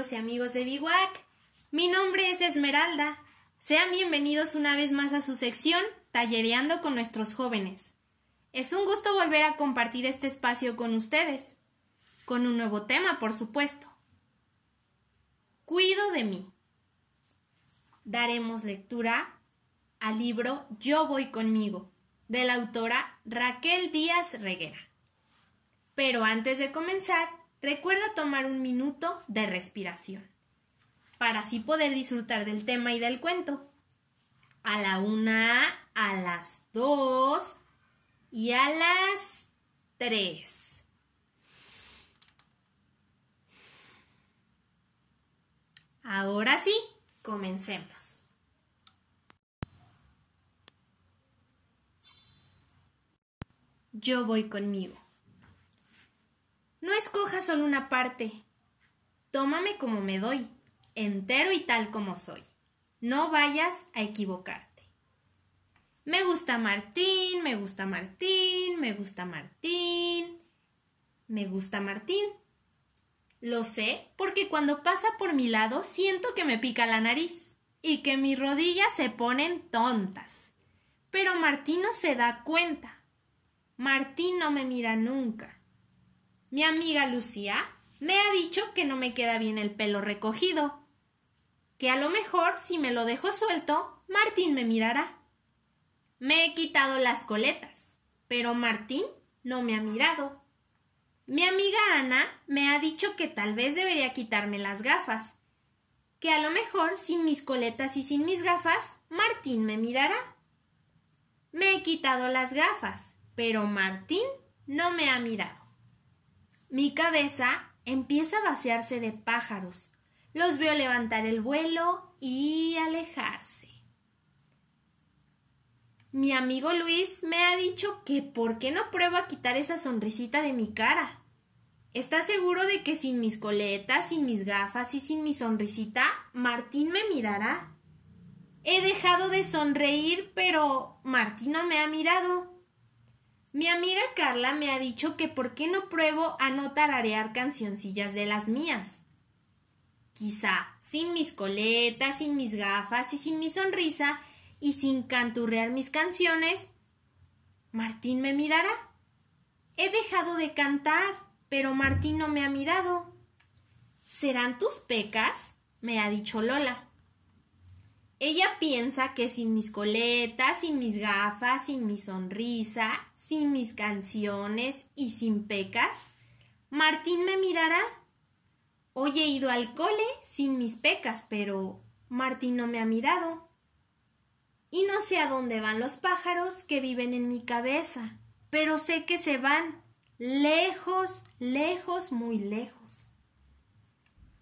amigos y amigos de Biwak. Mi nombre es Esmeralda. Sean bienvenidos una vez más a su sección Tallereando con nuestros jóvenes. Es un gusto volver a compartir este espacio con ustedes, con un nuevo tema, por supuesto. Cuido de mí. Daremos lectura al libro Yo voy conmigo, de la autora Raquel Díaz Reguera. Pero antes de comenzar, recuerda tomar un minuto de respiración, para así poder disfrutar del tema y del cuento. A la una, a las dos y a las tres. Ahora sí, comencemos. Yo voy conmigo. No escojas solo una parte. Tómame como me doy, entero y tal como soy. No vayas a equivocarte. Me gusta Martín, me gusta Martín, me gusta Martín, me gusta Martín. Lo sé porque cuando pasa por mi lado siento que me pica la nariz y que mis rodillas se ponen tontas. Pero Martín no se da cuenta. Martín no me mira nunca. Mi amiga Lucía me ha dicho que no me queda bien el pelo recogido, que a lo mejor si me lo dejo suelto, Martín me mirará. Me he quitado las coletas, pero Martín no me ha mirado. Mi amiga Ana me ha dicho que tal vez debería quitarme las gafas, que a lo mejor sin mis coletas y sin mis gafas, Martín me mirará. Me he quitado las gafas, pero Martín no me ha mirado. Mi cabeza empieza a vaciarse de pájaros. Los veo levantar el vuelo y alejarse. Mi amigo Luis me ha dicho que por qué no pruebo a quitar esa sonrisita de mi cara. ¿Está seguro de que sin mis coletas, sin mis gafas y sin mi sonrisita, Martín me mirará? He dejado de sonreír, pero Martín no me ha mirado. Mi amiga Carla me ha dicho que por qué no pruebo a no tararear cancioncillas de las mías. Quizá sin mis coletas, sin mis gafas y sin mi sonrisa y sin canturrear mis canciones, Martín me mirará. He dejado de cantar, pero Martín no me ha mirado. ¿Serán tus pecas? me ha dicho Lola. Ella piensa que sin mis coletas, sin mis gafas, sin mi sonrisa, sin mis canciones y sin pecas, Martín me mirará. Hoy he ido al cole sin mis pecas, pero Martín no me ha mirado. Y no sé a dónde van los pájaros que viven en mi cabeza, pero sé que se van lejos, lejos, muy lejos.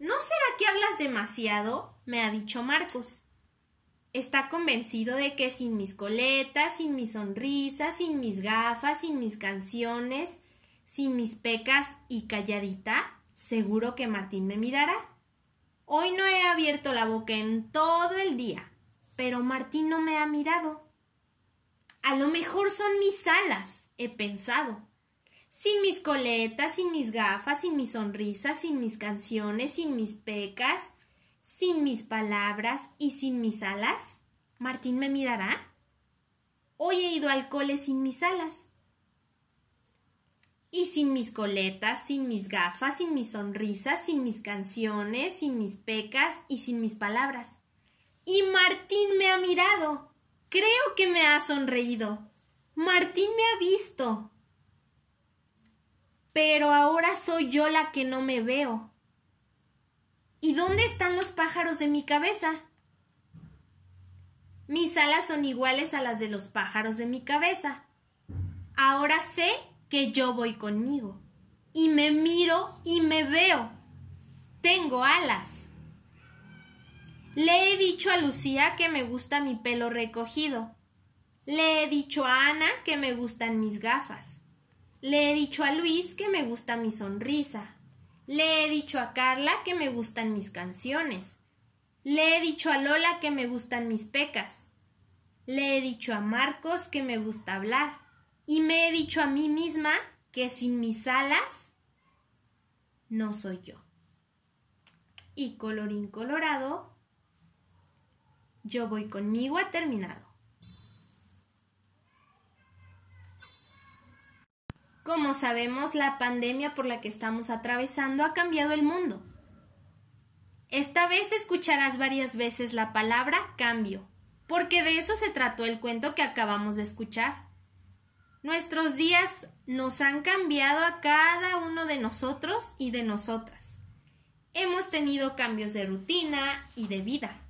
¿No será que hablas demasiado? me ha dicho Marcos está convencido de que sin mis coletas, sin mi sonrisa, sin mis gafas, sin mis canciones, sin mis pecas y calladita, seguro que Martín me mirará. Hoy no he abierto la boca en todo el día, pero Martín no me ha mirado. A lo mejor son mis alas, he pensado. Sin mis coletas, sin mis gafas, sin mi sonrisa, sin mis canciones, sin mis pecas, sin mis palabras y sin mis alas? ¿Martín me mirará? Hoy he ido al cole sin mis alas. Y sin mis coletas, sin mis gafas, sin mis sonrisas, sin mis canciones, sin mis pecas y sin mis palabras. Y Martín me ha mirado. Creo que me ha sonreído. Martín me ha visto. Pero ahora soy yo la que no me veo. ¿Y dónde están los pájaros de mi cabeza? Mis alas son iguales a las de los pájaros de mi cabeza. Ahora sé que yo voy conmigo. Y me miro y me veo. Tengo alas. Le he dicho a Lucía que me gusta mi pelo recogido. Le he dicho a Ana que me gustan mis gafas. Le he dicho a Luis que me gusta mi sonrisa. Le he dicho a Carla que me gustan mis canciones. Le he dicho a Lola que me gustan mis pecas. Le he dicho a Marcos que me gusta hablar. Y me he dicho a mí misma que sin mis alas no soy yo. y colorín colorado, yo voy conmigo a terminado. Como sabemos, la pandemia por la que estamos atravesando ha cambiado el mundo. Esta vez escucharás varias veces la palabra cambio, porque de eso se trató el cuento que acabamos de escuchar. Nuestros días nos han cambiado a cada uno de nosotros y de nosotras. Hemos tenido cambios de rutina y de vida.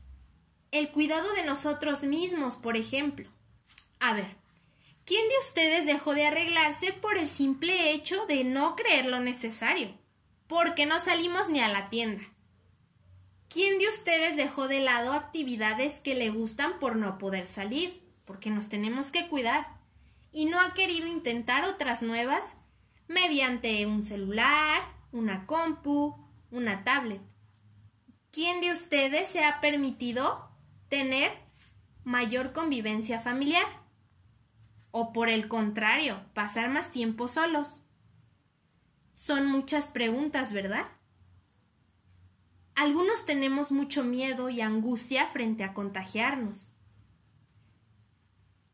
El cuidado de nosotros mismos, por ejemplo. A ver, ¿quién de ustedes dejó de arreglarse por el simple hecho de no creer lo necesario? Porque no salimos ni a la tienda. ¿Quién de ustedes dejó de lado actividades que le gustan por no poder salir? Porque nos tenemos que cuidar. Y no ha querido intentar otras nuevas mediante un celular, una compu, una tablet. ¿Quién de ustedes se ha permitido tener mayor convivencia familiar? ¿O por el contrario, pasar más tiempo solos? Son muchas preguntas, ¿verdad? Algunos tenemos mucho miedo y angustia frente a contagiarnos.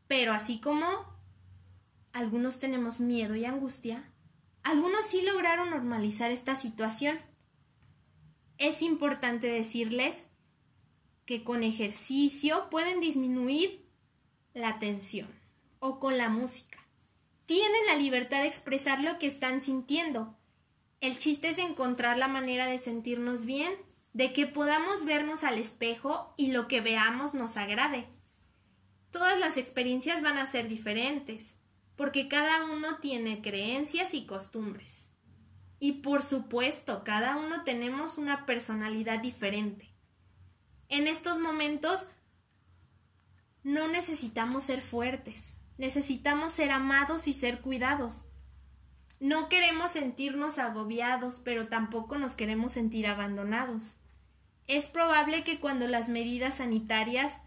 Pero así como algunos tenemos miedo y angustia, algunos sí lograron normalizar esta situación. Es importante decirles que con ejercicio pueden disminuir la tensión o con la música. Tienen la libertad de expresar lo que están sintiendo. El chiste es encontrar la manera de sentirnos bien de que podamos vernos al espejo y lo que veamos nos agrade. Todas las experiencias van a ser diferentes, porque cada uno tiene creencias y costumbres. Y por supuesto, cada uno tenemos una personalidad diferente. En estos momentos no necesitamos ser fuertes, necesitamos ser amados y ser cuidados. No queremos sentirnos agobiados, pero tampoco nos queremos sentir abandonados. Es probable que cuando las medidas sanitarias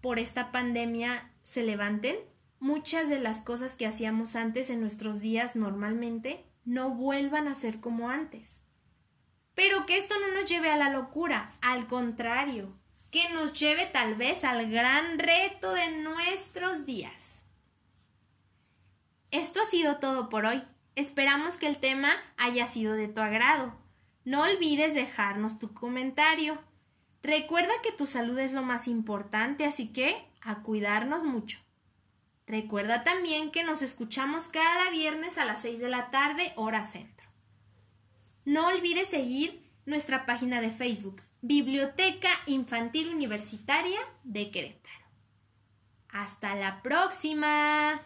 por esta pandemia se levanten, muchas de las cosas que hacíamos antes en nuestros días normalmente no vuelvan a ser como antes. Pero que esto no nos lleve a la locura, al contrario, que nos lleve tal vez al gran reto de nuestros días. Esto ha sido todo por hoy. Esperamos que el tema haya sido de tu agrado. No olvides dejarnos tu comentario. Recuerda que tu salud es lo más importante, así que a cuidarnos mucho. Recuerda también que nos escuchamos cada viernes a las 6 de la tarde, hora centro. No olvides seguir nuestra página de Facebook, Biblioteca Infantil Universitaria de Querétaro. Hasta la próxima.